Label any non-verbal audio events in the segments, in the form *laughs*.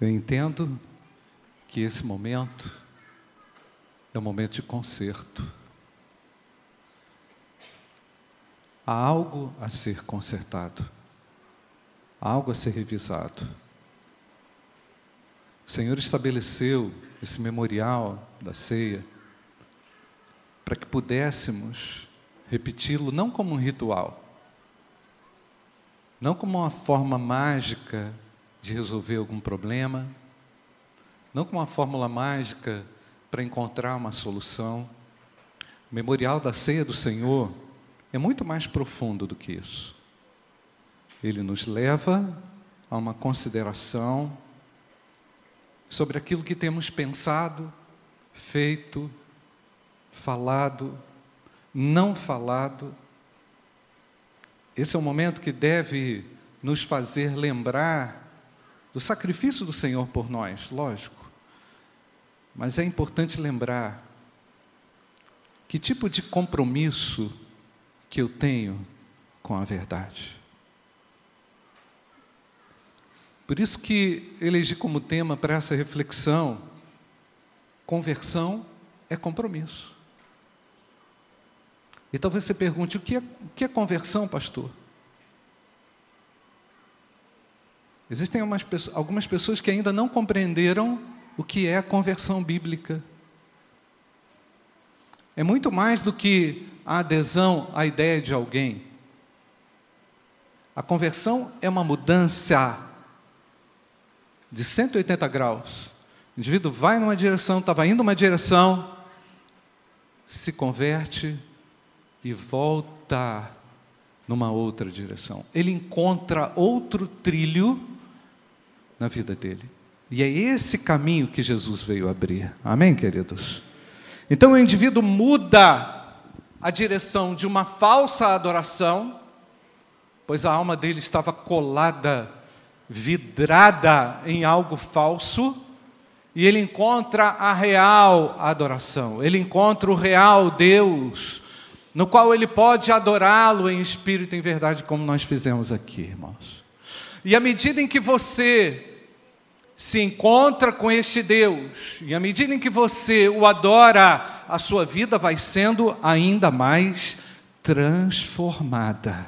Eu entendo que esse momento é um momento de conserto. Há algo a ser consertado, há algo a ser revisado. O Senhor estabeleceu esse memorial da ceia para que pudéssemos repeti-lo não como um ritual, não como uma forma mágica de resolver algum problema, não como uma fórmula mágica para encontrar uma solução. O memorial da ceia do Senhor é muito mais profundo do que isso. Ele nos leva a uma consideração sobre aquilo que temos pensado, feito, falado, não falado. Esse é o momento que deve nos fazer lembrar do sacrifício do Senhor por nós, lógico. Mas é importante lembrar que tipo de compromisso que eu tenho com a verdade. Por isso que elegi como tema para essa reflexão: conversão é compromisso. E talvez você pergunte: o que é, o que é conversão, pastor? Existem algumas pessoas que ainda não compreenderam o que é a conversão bíblica. É muito mais do que a adesão à ideia de alguém. A conversão é uma mudança de 180 graus. O indivíduo vai numa direção, estava indo numa direção, se converte e volta numa outra direção. Ele encontra outro trilho na vida dele. E é esse caminho que Jesus veio abrir. Amém, queridos? Então o indivíduo muda a direção de uma falsa adoração, pois a alma dele estava colada, vidrada em algo falso, e ele encontra a real adoração, ele encontra o real Deus, no qual ele pode adorá-lo em espírito e em verdade, como nós fizemos aqui, irmãos. E à medida em que você se encontra com este Deus, e à medida em que você o adora, a sua vida vai sendo ainda mais transformada.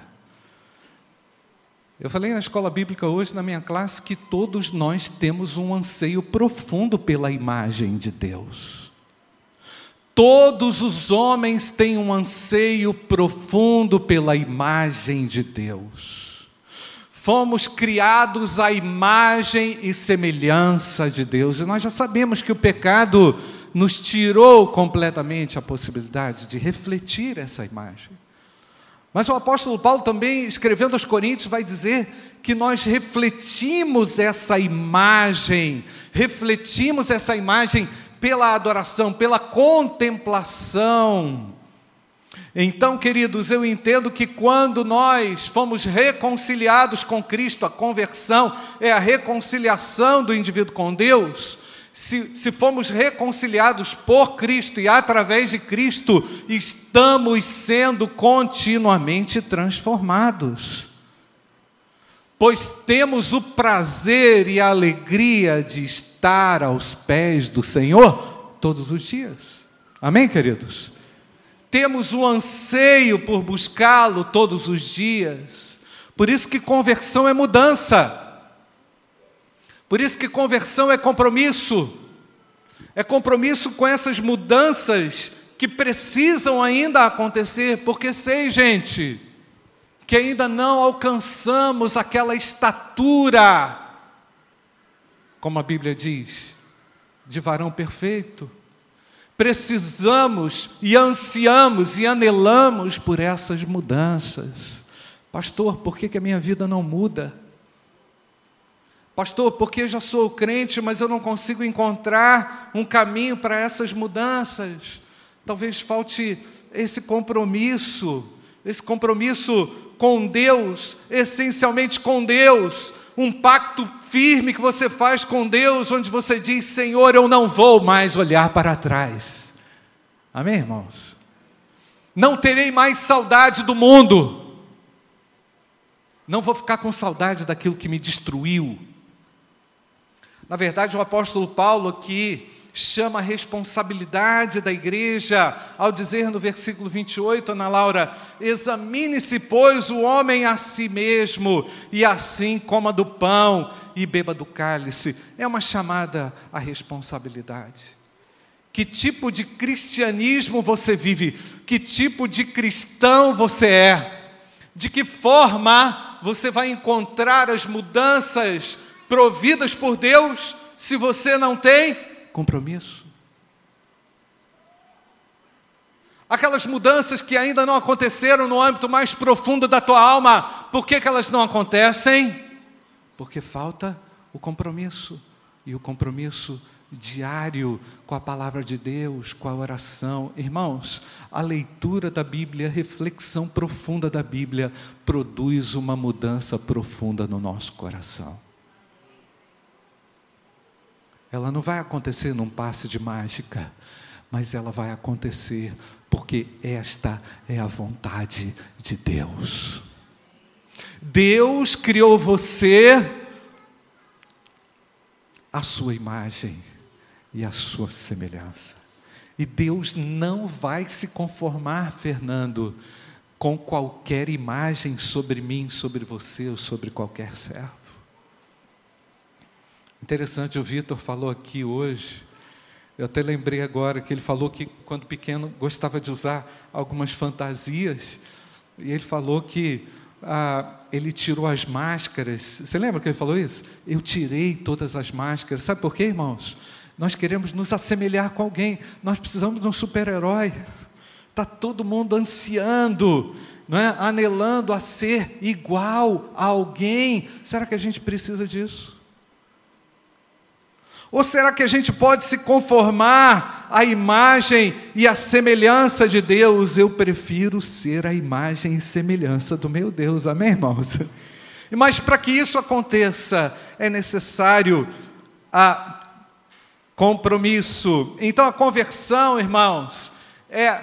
Eu falei na escola bíblica hoje, na minha classe, que todos nós temos um anseio profundo pela imagem de Deus. Todos os homens têm um anseio profundo pela imagem de Deus. Fomos criados à imagem e semelhança de Deus, e nós já sabemos que o pecado nos tirou completamente a possibilidade de refletir essa imagem. Mas o apóstolo Paulo também, escrevendo aos Coríntios, vai dizer que nós refletimos essa imagem, refletimos essa imagem pela adoração, pela contemplação então, queridos, eu entendo que quando nós fomos reconciliados com Cristo, a conversão é a reconciliação do indivíduo com Deus. Se, se fomos reconciliados por Cristo e através de Cristo, estamos sendo continuamente transformados. Pois temos o prazer e a alegria de estar aos pés do Senhor todos os dias. Amém, queridos? Temos o anseio por buscá-lo todos os dias. Por isso que conversão é mudança. Por isso que conversão é compromisso. É compromisso com essas mudanças que precisam ainda acontecer, porque sei, gente, que ainda não alcançamos aquela estatura, como a Bíblia diz, de varão perfeito precisamos e ansiamos e anelamos por essas mudanças. Pastor, por que, que a minha vida não muda? Pastor, porque já sou crente, mas eu não consigo encontrar um caminho para essas mudanças. Talvez falte esse compromisso, esse compromisso com Deus, essencialmente com Deus, um pacto firme que você faz com Deus, onde você diz: Senhor, eu não vou mais olhar para trás. Amém, irmãos? Não terei mais saudade do mundo. Não vou ficar com saudade daquilo que me destruiu. Na verdade, o apóstolo Paulo aqui chama a responsabilidade da igreja ao dizer no versículo 28, Ana Laura: examine-se, pois, o homem a si mesmo, e assim coma do pão e beba do cálice. É uma chamada à responsabilidade. Que tipo de cristianismo você vive? Que tipo de cristão você é? De que forma você vai encontrar as mudanças providas por Deus se você não tem compromisso? Aquelas mudanças que ainda não aconteceram no âmbito mais profundo da tua alma, por que, que elas não acontecem? Porque falta o compromisso. E o compromisso diário com a palavra de Deus, com a oração. Irmãos, a leitura da Bíblia, a reflexão profunda da Bíblia, produz uma mudança profunda no nosso coração. Ela não vai acontecer num passe de mágica, mas ela vai acontecer porque esta é a vontade de Deus. Deus criou você à sua imagem e a sua semelhança. E Deus não vai se conformar, Fernando, com qualquer imagem sobre mim, sobre você ou sobre qualquer servo. Interessante, o Vitor falou aqui hoje, eu até lembrei agora que ele falou que quando pequeno gostava de usar algumas fantasias, e ele falou que ah, ele tirou as máscaras. Você lembra que ele falou isso? Eu tirei todas as máscaras. Sabe por quê, irmãos? Nós queremos nos assemelhar com alguém, nós precisamos de um super-herói. Está todo mundo ansiando, não é? anelando a ser igual a alguém. Será que a gente precisa disso? Ou será que a gente pode se conformar à imagem e à semelhança de Deus? Eu prefiro ser a imagem e semelhança do meu Deus, amém, irmãos? *laughs* Mas para que isso aconteça, é necessário a compromisso. Então a conversão, irmãos, é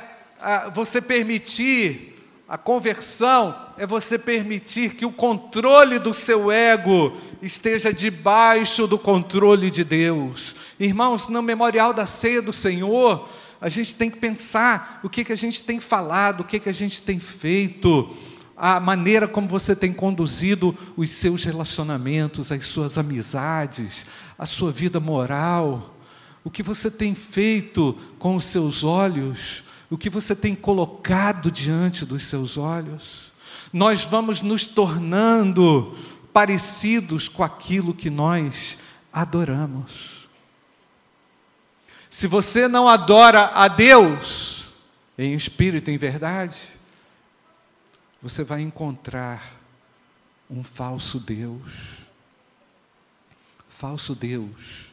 você permitir, a conversão é você permitir que o controle do seu ego esteja debaixo do controle de Deus. Irmãos, no memorial da ceia do Senhor, a gente tem que pensar o que, que a gente tem falado, o que, que a gente tem feito, a maneira como você tem conduzido os seus relacionamentos, as suas amizades, a sua vida moral o que você tem feito com os seus olhos, o que você tem colocado diante dos seus olhos. Nós vamos nos tornando parecidos com aquilo que nós adoramos. Se você não adora a Deus em espírito em verdade, você vai encontrar um falso Deus. Falso Deus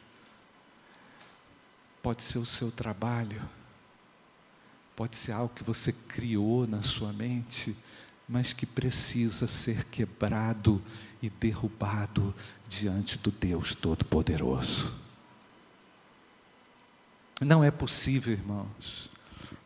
Pode ser o seu trabalho, pode ser algo que você criou na sua mente, mas que precisa ser quebrado e derrubado diante do Deus Todo-Poderoso. Não é possível, irmãos,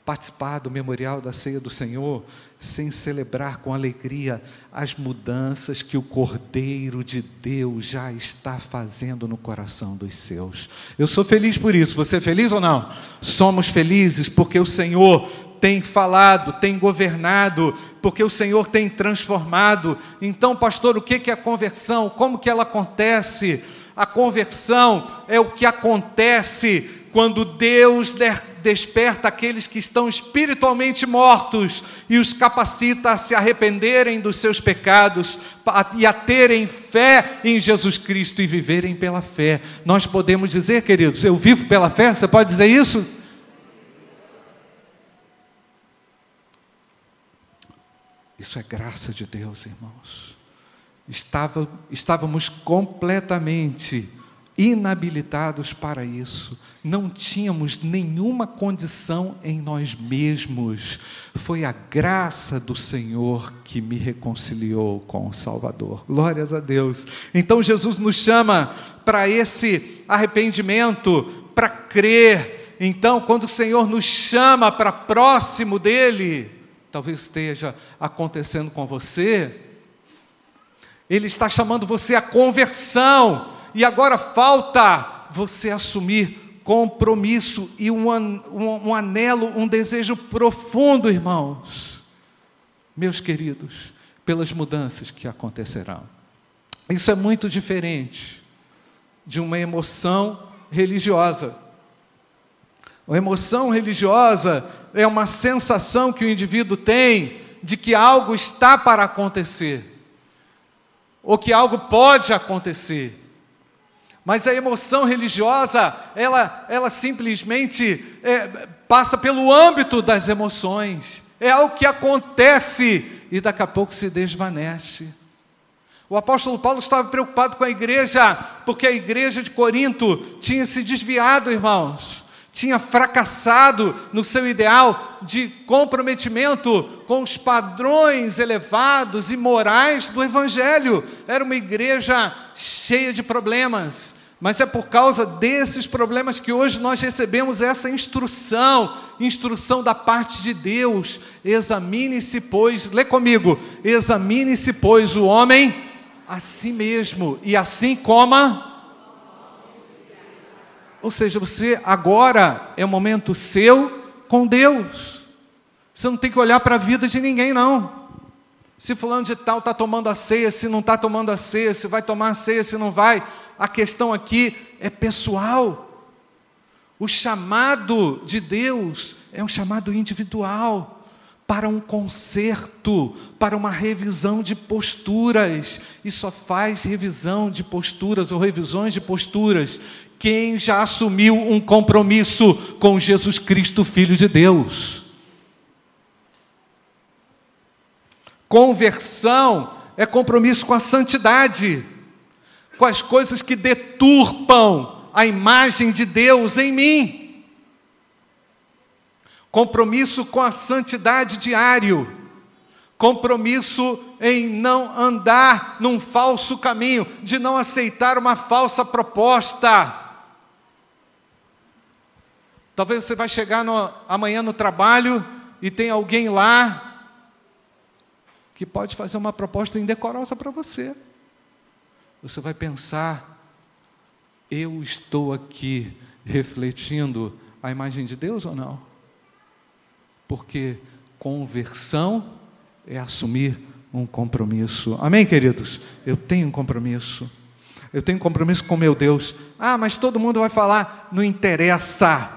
participar do memorial da ceia do Senhor sem celebrar com alegria as mudanças que o Cordeiro de Deus já está fazendo no coração dos seus. Eu sou feliz por isso. Você é feliz ou não? Somos felizes porque o Senhor tem falado, tem governado, porque o Senhor tem transformado. Então, pastor, o que é a conversão? Como que ela acontece? A conversão é o que acontece quando Deus desperta aqueles que estão espiritualmente mortos e os capacita a se arrependerem dos seus pecados e a terem fé em Jesus Cristo e viverem pela fé. Nós podemos dizer, queridos, eu vivo pela fé, você pode dizer isso? Isso é graça de Deus, irmãos. Estava, estávamos completamente inabilitados para isso, não tínhamos nenhuma condição em nós mesmos. Foi a graça do Senhor que me reconciliou com o Salvador. Glórias a Deus. Então Jesus nos chama para esse arrependimento, para crer. Então, quando o Senhor nos chama para próximo dele, talvez esteja acontecendo com você, ele está chamando você à conversão e agora falta você assumir compromisso e um, um, um anelo, um desejo profundo, irmãos, meus queridos, pelas mudanças que acontecerão. Isso é muito diferente de uma emoção religiosa. A emoção religiosa é uma sensação que o indivíduo tem de que algo está para acontecer, ou que algo pode acontecer. Mas a emoção religiosa, ela, ela simplesmente é, passa pelo âmbito das emoções. É algo que acontece e daqui a pouco se desvanece. O apóstolo Paulo estava preocupado com a igreja, porque a igreja de Corinto tinha se desviado, irmãos, tinha fracassado no seu ideal de comprometimento com os padrões elevados e morais do Evangelho. Era uma igreja cheia de problemas, mas é por causa desses problemas que hoje nós recebemos essa instrução, instrução da parte de Deus. Examine-se, pois, lê comigo, examine-se, pois, o homem a si mesmo e assim coma. Ou seja, você agora é o momento seu com Deus. Você não tem que olhar para a vida de ninguém, não. Se fulano de tal está tomando a ceia, se não está tomando a ceia, se vai tomar a ceia, se não vai. A questão aqui é pessoal. O chamado de Deus é um chamado individual para um conserto, para uma revisão de posturas. E só faz revisão de posturas ou revisões de posturas quem já assumiu um compromisso com Jesus Cristo, Filho de Deus. Conversão é compromisso com a santidade, com as coisas que deturpam a imagem de Deus em mim. Compromisso com a santidade diário. Compromisso em não andar num falso caminho, de não aceitar uma falsa proposta. Talvez você vai chegar no, amanhã no trabalho e tem alguém lá que pode fazer uma proposta indecorosa para você. Você vai pensar, eu estou aqui refletindo a imagem de Deus ou não? porque conversão é assumir um compromisso. Amém, queridos? Eu tenho um compromisso. Eu tenho um compromisso com meu Deus. Ah, mas todo mundo vai falar, não interessa.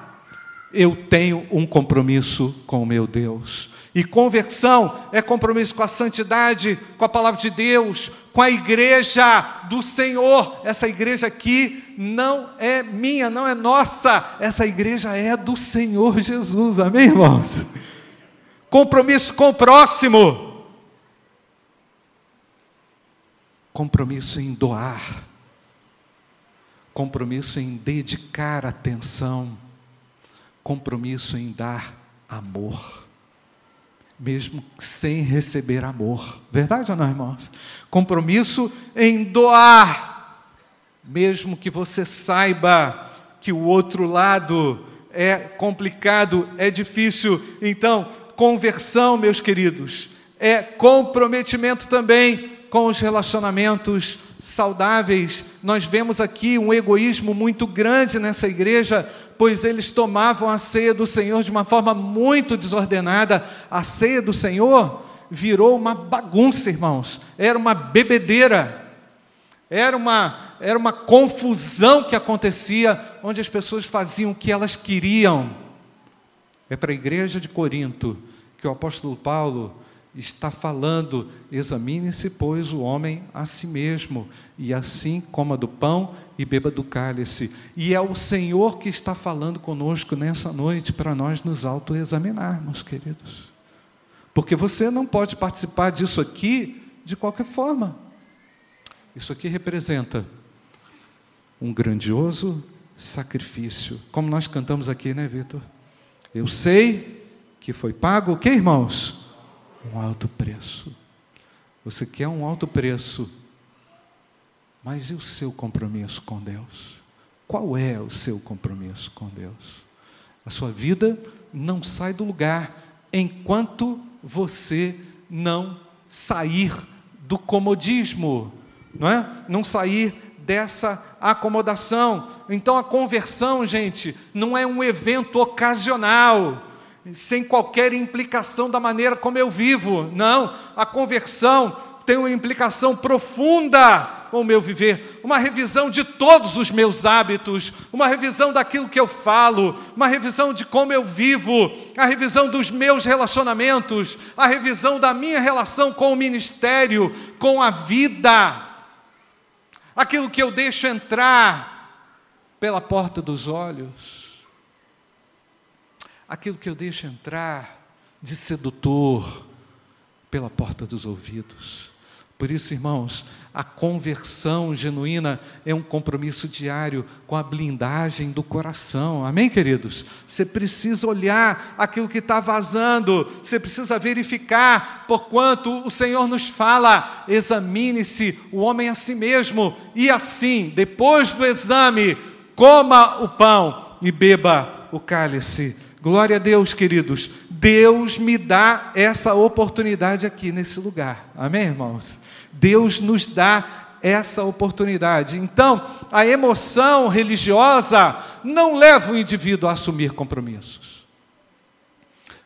Eu tenho um compromisso com o meu Deus. E conversão é compromisso com a santidade, com a palavra de Deus, com a igreja do Senhor. Essa igreja aqui não é minha, não é nossa. Essa igreja é do Senhor Jesus. Amém, irmãos? Compromisso com o próximo. Compromisso em doar. Compromisso em dedicar atenção. Compromisso em dar amor mesmo sem receber amor. Verdade ou não, irmãos? Compromisso em doar, mesmo que você saiba que o outro lado é complicado, é difícil. Então, conversão, meus queridos, é comprometimento também com os relacionamentos saudáveis. Nós vemos aqui um egoísmo muito grande nessa igreja, pois eles tomavam a ceia do Senhor de uma forma muito desordenada. A ceia do Senhor virou uma bagunça, irmãos. Era uma bebedeira. Era uma, era uma confusão que acontecia, onde as pessoas faziam o que elas queriam. É para a igreja de Corinto que o apóstolo Paulo está falando: examine-se, pois, o homem a si mesmo, e assim coma do pão e beba do cálice. E é o Senhor que está falando conosco nessa noite para nós nos autoexaminarmos, queridos. Porque você não pode participar disso aqui de qualquer forma. Isso aqui representa um grandioso sacrifício. Como nós cantamos aqui, né, Vitor? Eu sei que foi pago o que, irmãos? Um alto preço. Você quer um alto preço, mas e o seu compromisso com Deus? Qual é o seu compromisso com Deus? A sua vida não sai do lugar enquanto você não sair do comodismo, não é? Não sair dessa acomodação. Então a conversão, gente, não é um evento ocasional, sem qualquer implicação da maneira como eu vivo. Não, a conversão tem uma implicação profunda com o meu viver, uma revisão de todos os meus hábitos, uma revisão daquilo que eu falo, uma revisão de como eu vivo, a revisão dos meus relacionamentos, a revisão da minha relação com o ministério, com a vida, aquilo que eu deixo entrar pela porta dos olhos, aquilo que eu deixo entrar de sedutor pela porta dos ouvidos. Por isso, irmãos, a conversão genuína é um compromisso diário com a blindagem do coração. Amém, queridos? Você precisa olhar aquilo que está vazando, você precisa verificar, porquanto o Senhor nos fala: examine-se o homem a si mesmo, e assim, depois do exame, coma o pão e beba o cálice. Glória a Deus, queridos. Deus me dá essa oportunidade aqui nesse lugar. Amém, irmãos? Deus nos dá essa oportunidade. Então, a emoção religiosa não leva o indivíduo a assumir compromissos.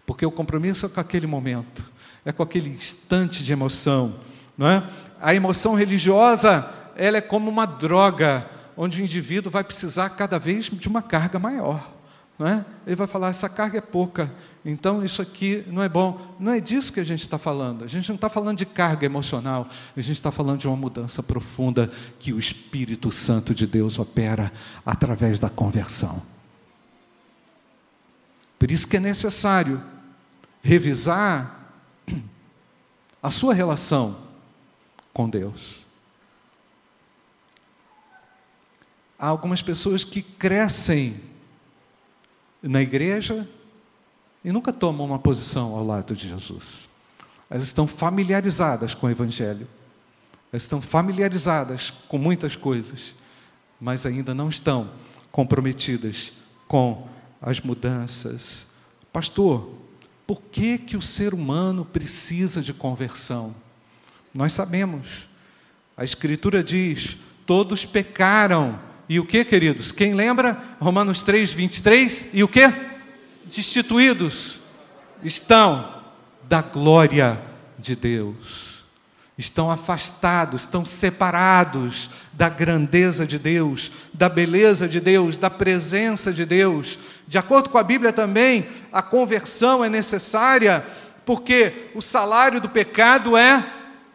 Porque o compromisso é com aquele momento, é com aquele instante de emoção. Não é? A emoção religiosa ela é como uma droga, onde o indivíduo vai precisar cada vez de uma carga maior. Não é? Ele vai falar: essa carga é pouca, então isso aqui não é bom. Não é disso que a gente está falando. A gente não está falando de carga emocional, a gente está falando de uma mudança profunda que o Espírito Santo de Deus opera através da conversão. Por isso que é necessário revisar a sua relação com Deus. Há algumas pessoas que crescem na igreja e nunca tomam uma posição ao lado de Jesus. Elas estão familiarizadas com o Evangelho, elas estão familiarizadas com muitas coisas, mas ainda não estão comprometidas com as mudanças. Pastor, por que, que o ser humano precisa de conversão? Nós sabemos, a Escritura diz: todos pecaram e o que, queridos? Quem lembra? Romanos 3, 23. E o que? Destituídos estão da glória de Deus. Estão afastados, estão separados da grandeza de Deus, da beleza de Deus, da presença de Deus. De acordo com a Bíblia também, a conversão é necessária, porque o salário do pecado é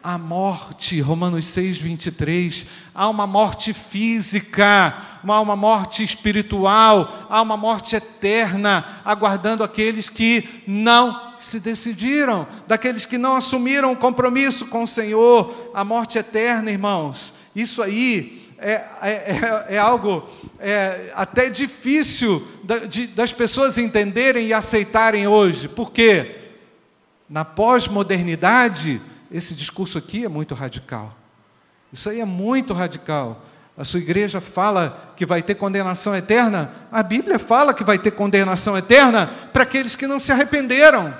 a morte, Romanos 6, 23. Há uma morte física, há uma morte espiritual, há uma morte eterna, aguardando aqueles que não se decidiram, daqueles que não assumiram o compromisso com o Senhor. A morte eterna, irmãos, isso aí é, é, é, é algo é, até difícil da, de, das pessoas entenderem e aceitarem hoje, porque na pós-modernidade, esse discurso aqui é muito radical. Isso aí é muito radical. A sua igreja fala que vai ter condenação eterna, a Bíblia fala que vai ter condenação eterna para aqueles que não se arrependeram.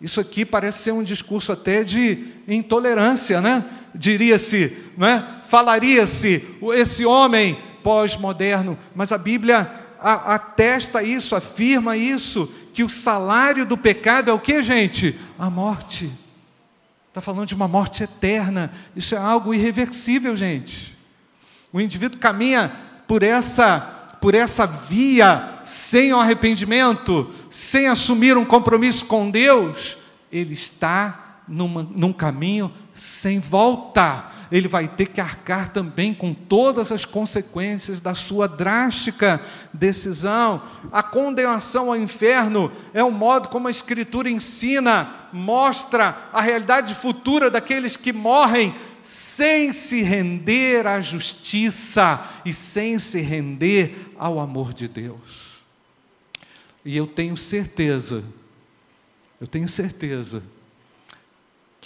Isso aqui parece ser um discurso até de intolerância, né? Diria-se, né? Falaria-se esse homem pós-moderno, mas a Bíblia atesta isso, afirma isso, que o salário do pecado é o que, gente? A morte. Está falando de uma morte eterna. Isso é algo irreversível, gente. O indivíduo caminha por essa, por essa via sem o arrependimento, sem assumir um compromisso com Deus, ele está numa, num caminho sem volta ele vai ter que arcar também com todas as consequências da sua drástica decisão. A condenação ao inferno é o modo como a Escritura ensina, mostra a realidade futura daqueles que morrem sem se render à justiça e sem se render ao amor de Deus. E eu tenho certeza, eu tenho certeza,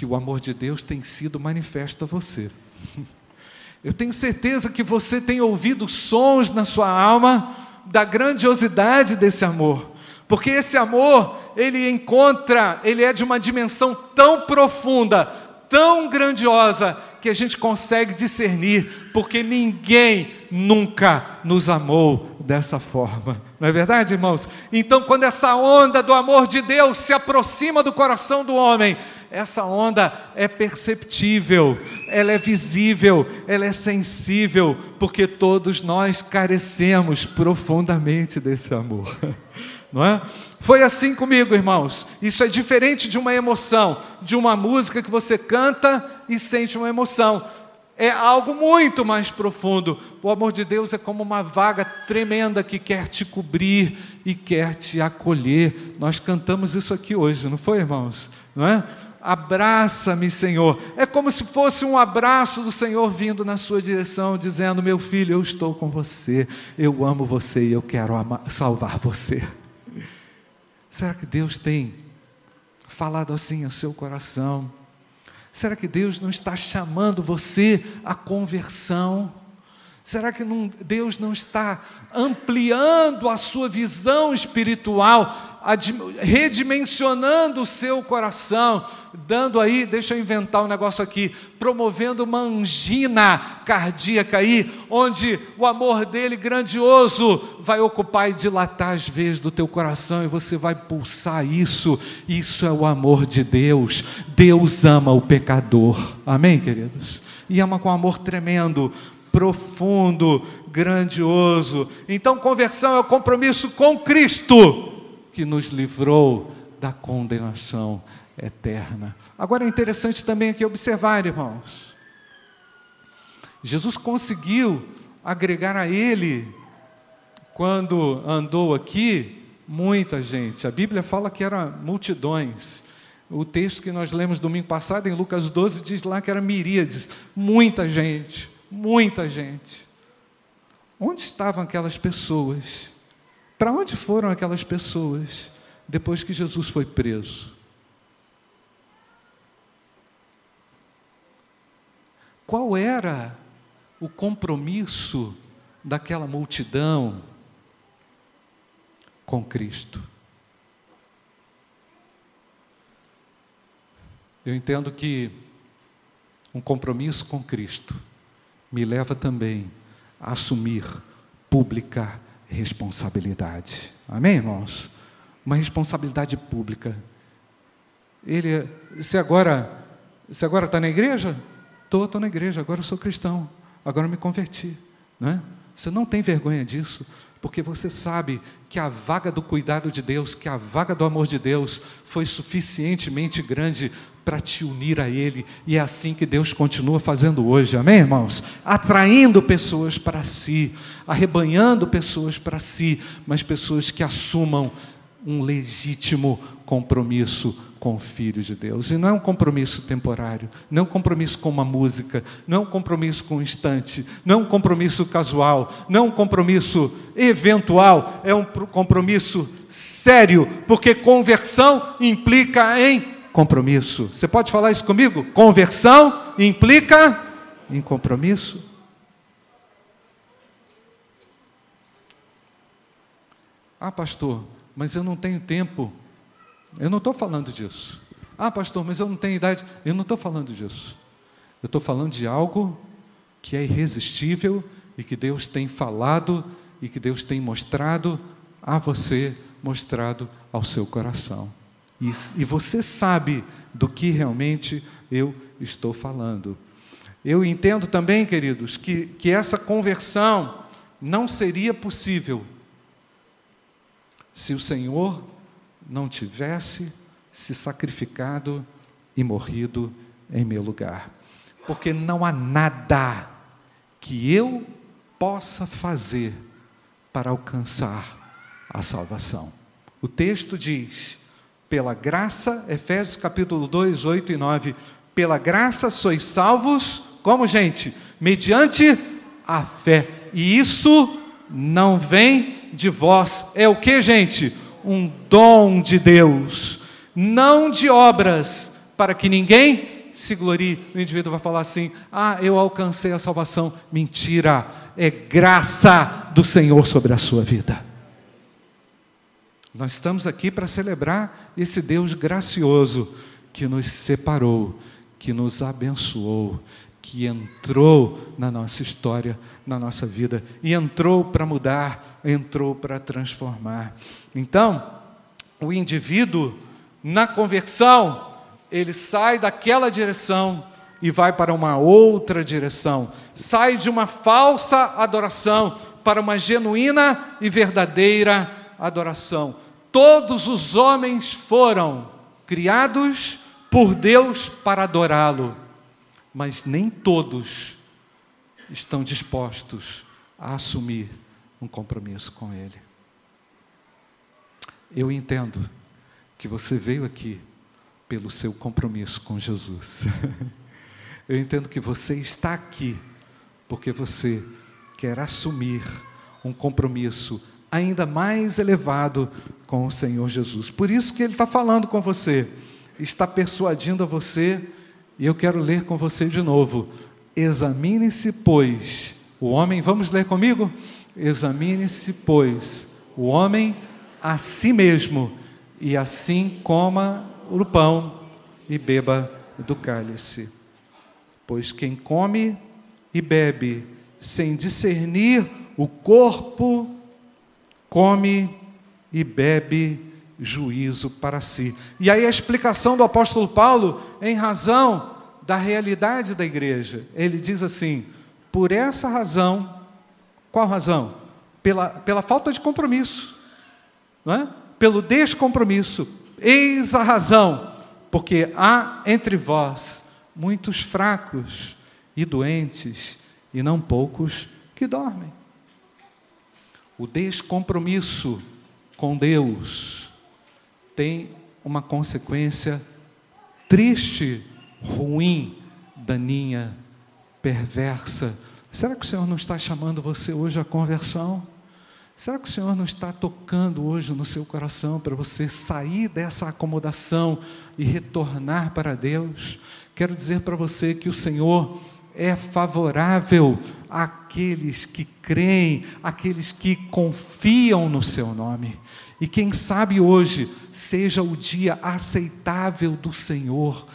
que o amor de Deus tem sido manifesto a você. *laughs* Eu tenho certeza que você tem ouvido sons na sua alma da grandiosidade desse amor, porque esse amor, ele encontra, ele é de uma dimensão tão profunda, tão grandiosa, que a gente consegue discernir, porque ninguém nunca nos amou dessa forma. Não é verdade, irmãos? Então, quando essa onda do amor de Deus se aproxima do coração do homem, essa onda é perceptível, ela é visível, ela é sensível, porque todos nós carecemos profundamente desse amor. *laughs* Não é? Foi assim comigo, irmãos. Isso é diferente de uma emoção, de uma música que você canta e sente uma emoção. É algo muito mais profundo. O amor de Deus é como uma vaga tremenda que quer te cobrir e quer te acolher. Nós cantamos isso aqui hoje, não foi, irmãos? Não é? Abraça-me, Senhor. É como se fosse um abraço do Senhor vindo na sua direção, dizendo: Meu filho, eu estou com você, eu amo você e eu quero salvar você. Será que Deus tem falado assim ao seu coração? Será que Deus não está chamando você à conversão? Será que não, Deus não está ampliando a sua visão espiritual, redimensionando o seu coração, dando aí, deixa eu inventar um negócio aqui, promovendo uma angina cardíaca aí, onde o amor dele grandioso vai ocupar e dilatar as veias do teu coração e você vai pulsar isso. Isso é o amor de Deus. Deus ama o pecador. Amém, queridos? E ama com amor tremendo, profundo, grandioso. Então, conversão é o compromisso com Cristo que nos livrou da condenação eterna. Agora é interessante também aqui observar, irmãos. Jesus conseguiu agregar a ele, quando andou aqui, muita gente. A Bíblia fala que era multidões. O texto que nós lemos domingo passado, em Lucas 12, diz lá que era miríades, muita gente, muita gente. Onde estavam aquelas pessoas? Para onde foram aquelas pessoas depois que Jesus foi preso? Qual era o compromisso daquela multidão com Cristo? Eu entendo que um compromisso com Cristo me leva também a assumir pública responsabilidade. Amém, irmãos? Uma responsabilidade pública. Ele, se agora, se agora está na igreja, Estou, estou na igreja, agora eu sou cristão, agora eu me converti. Não é? Você não tem vergonha disso, porque você sabe que a vaga do cuidado de Deus, que a vaga do amor de Deus foi suficientemente grande para te unir a Ele, e é assim que Deus continua fazendo hoje, amém, irmãos? Atraindo pessoas para si, arrebanhando pessoas para si, mas pessoas que assumam um legítimo compromisso com o Filho de Deus. E não é um compromisso temporário, não é um compromisso com uma música, não é um compromisso com um instante, não é um compromisso casual, não é um compromisso eventual, é um compromisso sério, porque conversão implica em compromisso. Você pode falar isso comigo? Conversão implica em compromisso. Ah, pastor, mas eu não tenho tempo eu não estou falando disso. Ah, pastor, mas eu não tenho idade. Eu não estou falando disso. Eu estou falando de algo que é irresistível e que Deus tem falado e que Deus tem mostrado a você, mostrado ao seu coração. E, e você sabe do que realmente eu estou falando. Eu entendo também, queridos, que, que essa conversão não seria possível se o Senhor não tivesse se sacrificado e morrido em meu lugar. Porque não há nada que eu possa fazer para alcançar a salvação. O texto diz: pela graça, Efésios capítulo 2, 8 e 9, pela graça sois salvos, como gente? Mediante a fé. E isso não vem de vós. É o que, gente? um dom de Deus, não de obras, para que ninguém se glorie. O indivíduo vai falar assim: ah, eu alcancei a salvação. Mentira, é graça do Senhor sobre a sua vida. Nós estamos aqui para celebrar esse Deus gracioso que nos separou, que nos abençoou, que entrou na nossa história, na nossa vida, e entrou para mudar, entrou para transformar. Então, o indivíduo, na conversão, ele sai daquela direção e vai para uma outra direção. Sai de uma falsa adoração para uma genuína e verdadeira adoração. Todos os homens foram criados por Deus para adorá-lo, mas nem todos estão dispostos a assumir um compromisso com Ele. Eu entendo que você veio aqui pelo seu compromisso com Jesus. *laughs* Eu entendo que você está aqui porque você quer assumir um compromisso ainda mais elevado com o Senhor Jesus. Por isso que Ele está falando com você, está persuadindo a você, e eu quero ler com você de novo. Examine-se, pois, o homem, vamos ler comigo? Examine-se, pois, o homem a si mesmo, e assim coma o pão e beba do cálice. Pois quem come e bebe sem discernir o corpo, come e bebe juízo para si. E aí a explicação do apóstolo Paulo, em razão da realidade da igreja, ele diz assim: por essa razão, qual razão? Pela, pela falta de compromisso, não é? pelo descompromisso. Eis a razão, porque há entre vós muitos fracos e doentes, e não poucos que dormem. O descompromisso com Deus tem uma consequência triste, ruim, daninha, perversa. Será que o Senhor não está chamando você hoje à conversão? Será que o Senhor não está tocando hoje no seu coração para você sair dessa acomodação e retornar para Deus? Quero dizer para você que o Senhor é favorável àqueles que creem, àqueles que confiam no seu nome. E quem sabe hoje seja o dia aceitável do Senhor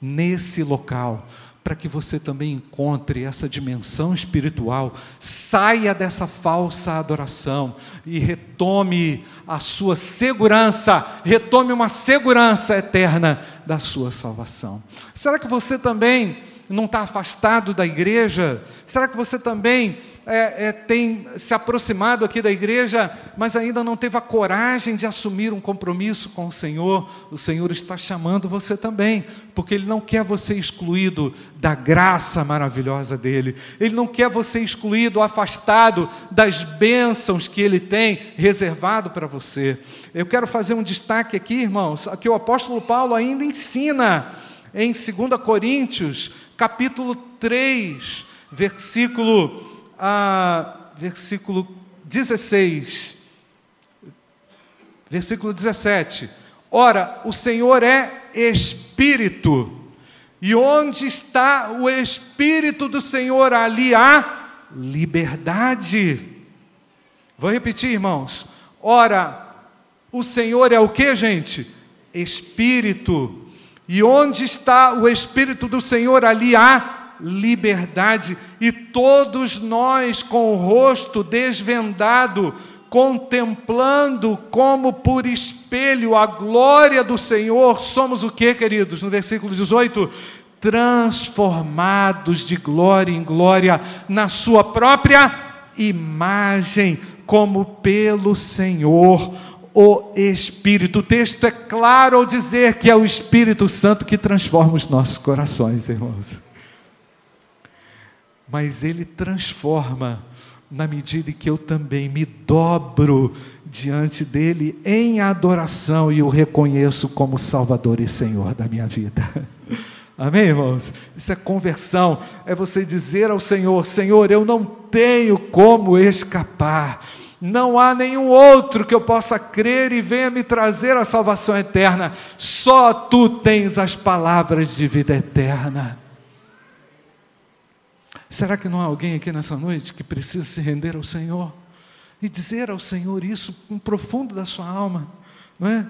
nesse local, para que você também encontre essa dimensão espiritual, saia dessa falsa adoração e retome a sua segurança, retome uma segurança eterna da sua salvação. Será que você também não está afastado da igreja? Será que você também é, é, tem se aproximado aqui da igreja, mas ainda não teve a coragem de assumir um compromisso com o Senhor, o Senhor está chamando você também, porque Ele não quer você excluído da graça maravilhosa dEle, Ele não quer você excluído, afastado das bênçãos que Ele tem reservado para você. Eu quero fazer um destaque aqui, irmãos, que o apóstolo Paulo ainda ensina em 2 Coríntios, capítulo 3, versículo a versículo 16. Versículo 17. Ora, o Senhor é Espírito, e onde está o Espírito do Senhor, ali há liberdade. Vou repetir, irmãos. Ora, o Senhor é o que, gente? Espírito. E onde está o Espírito do Senhor, ali há liberdade, e todos nós com o rosto desvendado, contemplando como por espelho a glória do Senhor, somos o que, queridos? No versículo 18: transformados de glória em glória na Sua própria imagem, como pelo Senhor o Espírito. O texto é claro ao dizer que é o Espírito Santo que transforma os nossos corações, irmãos mas Ele transforma na medida em que eu também me dobro diante dele em adoração e o reconheço como Salvador e Senhor da minha vida. *laughs* Amém, irmãos? Isso é conversão, é você dizer ao Senhor: Senhor, eu não tenho como escapar, não há nenhum outro que eu possa crer e venha me trazer a salvação eterna, só tu tens as palavras de vida eterna. Será que não há alguém aqui nessa noite que precisa se render ao Senhor e dizer ao Senhor isso no profundo da sua alma, não é?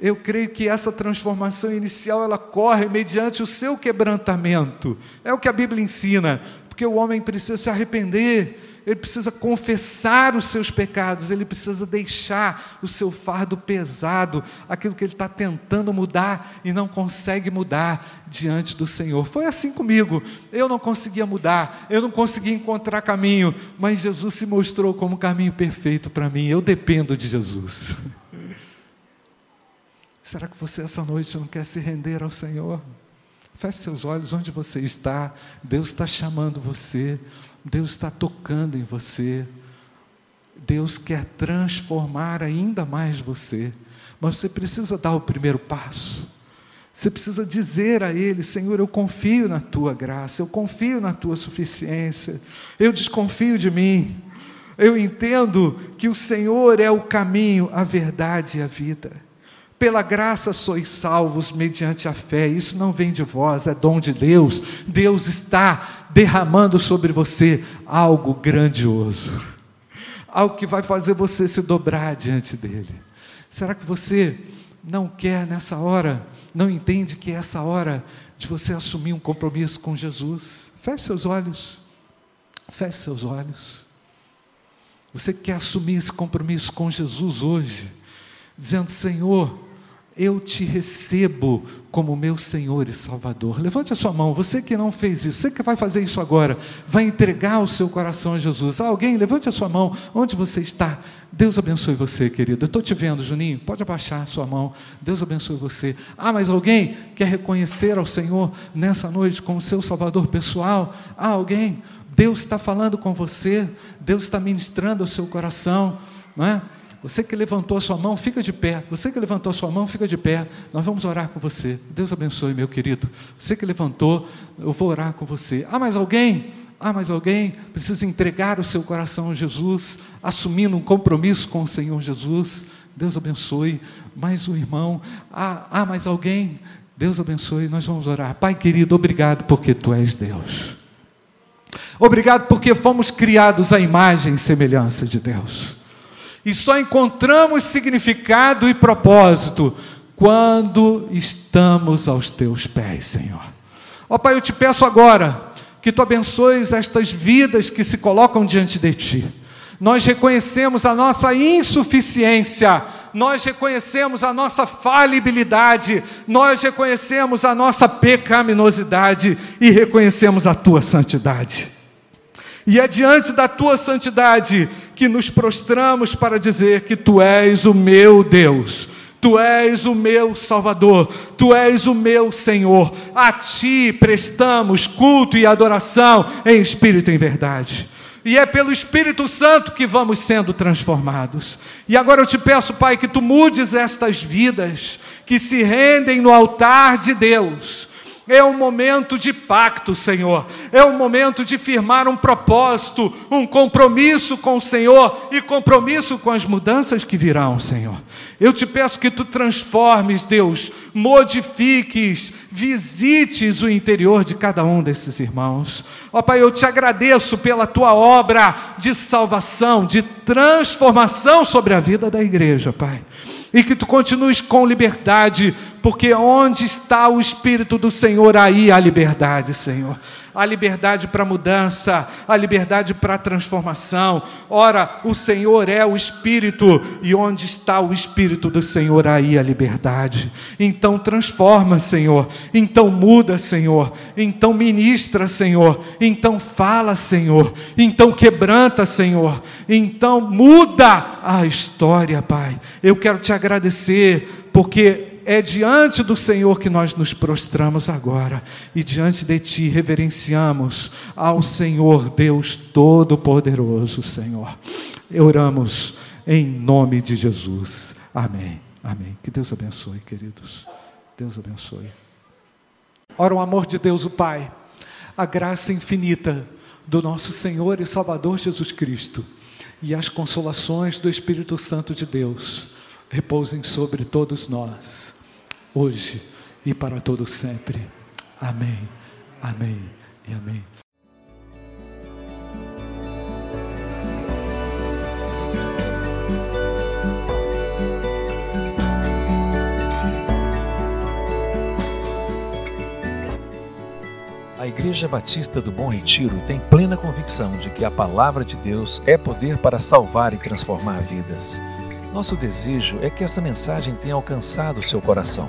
eu creio que essa transformação inicial ela corre mediante o seu quebrantamento. É o que a Bíblia ensina, porque o homem precisa se arrepender, ele precisa confessar os seus pecados, ele precisa deixar o seu fardo pesado, aquilo que ele está tentando mudar e não consegue mudar diante do Senhor. Foi assim comigo, eu não conseguia mudar, eu não conseguia encontrar caminho, mas Jesus se mostrou como o caminho perfeito para mim, eu dependo de Jesus. *laughs* Será que você essa noite não quer se render ao Senhor? Feche seus olhos onde você está, Deus está chamando você. Deus está tocando em você. Deus quer transformar ainda mais você. Mas você precisa dar o primeiro passo. Você precisa dizer a Ele: Senhor, eu confio na tua graça, eu confio na tua suficiência, eu desconfio de mim. Eu entendo que o Senhor é o caminho, a verdade e a vida. Pela graça sois salvos mediante a fé. Isso não vem de vós, é dom de Deus. Deus está derramando sobre você algo grandioso. Algo que vai fazer você se dobrar diante dele. Será que você não quer nessa hora, não entende que é essa hora de você assumir um compromisso com Jesus? Feche seus olhos. Feche seus olhos. Você quer assumir esse compromisso com Jesus hoje, dizendo: Senhor, eu te recebo como meu Senhor e Salvador. Levante a sua mão, você que não fez isso, você que vai fazer isso agora, vai entregar o seu coração a Jesus. Alguém, levante a sua mão, onde você está? Deus abençoe você, querido. Eu estou te vendo, Juninho, pode abaixar a sua mão. Deus abençoe você. Ah, mas alguém quer reconhecer ao Senhor nessa noite como seu Salvador pessoal? Ah, alguém, Deus está falando com você, Deus está ministrando ao seu coração, não é? Você que levantou a sua mão, fica de pé. Você que levantou a sua mão, fica de pé. Nós vamos orar com você. Deus abençoe, meu querido. Você que levantou, eu vou orar com você. Ah, mais alguém? Ah, mais alguém precisa entregar o seu coração a Jesus, assumindo um compromisso com o Senhor Jesus. Deus abençoe. Mais um irmão. Ah, ah mais alguém? Deus abençoe. Nós vamos orar. Pai querido, obrigado porque tu és Deus. Obrigado porque fomos criados à imagem e semelhança de Deus e só encontramos significado e propósito quando estamos aos teus pés, Senhor. Ó Pai, eu te peço agora que tu abençoes estas vidas que se colocam diante de ti. Nós reconhecemos a nossa insuficiência, nós reconhecemos a nossa falibilidade, nós reconhecemos a nossa pecaminosidade e reconhecemos a tua santidade. E é diante da tua santidade que nos prostramos para dizer que tu és o meu Deus. Tu és o meu Salvador, Tu és o meu Senhor, a Ti prestamos culto e adoração em espírito e em verdade. E é pelo Espírito Santo que vamos sendo transformados. E agora eu te peço, Pai, que Tu mudes estas vidas que se rendem no altar de Deus é um momento de pacto, Senhor. É um momento de firmar um propósito, um compromisso com o Senhor e compromisso com as mudanças que virão, Senhor. Eu te peço que tu transformes, Deus, modifiques, visites o interior de cada um desses irmãos. Ó Pai, eu te agradeço pela tua obra de salvação, de transformação sobre a vida da igreja, Pai e que tu continues com liberdade, porque onde está o Espírito do Senhor, aí há liberdade, Senhor a liberdade para mudança, a liberdade para transformação. Ora, o Senhor é o Espírito, e onde está o Espírito do Senhor, aí a liberdade. Então transforma, Senhor. Então muda, Senhor. Então ministra, Senhor. Então fala, Senhor. Então quebranta, Senhor. Então muda a história, Pai. Eu quero te agradecer, porque é diante do Senhor que nós nos prostramos agora e diante de Ti reverenciamos ao Senhor Deus Todo-Poderoso, Senhor. Oramos em nome de Jesus. Amém. Amém. Que Deus abençoe, queridos. Deus abençoe. Ora, o amor de Deus, o Pai, a graça infinita do nosso Senhor e Salvador Jesus Cristo e as consolações do Espírito Santo de Deus repousem sobre todos nós hoje e para todo sempre. Amém. Amém e amém. A Igreja Batista do Bom Retiro tem plena convicção de que a palavra de Deus é poder para salvar e transformar vidas. Nosso desejo é que essa mensagem tenha alcançado seu coração.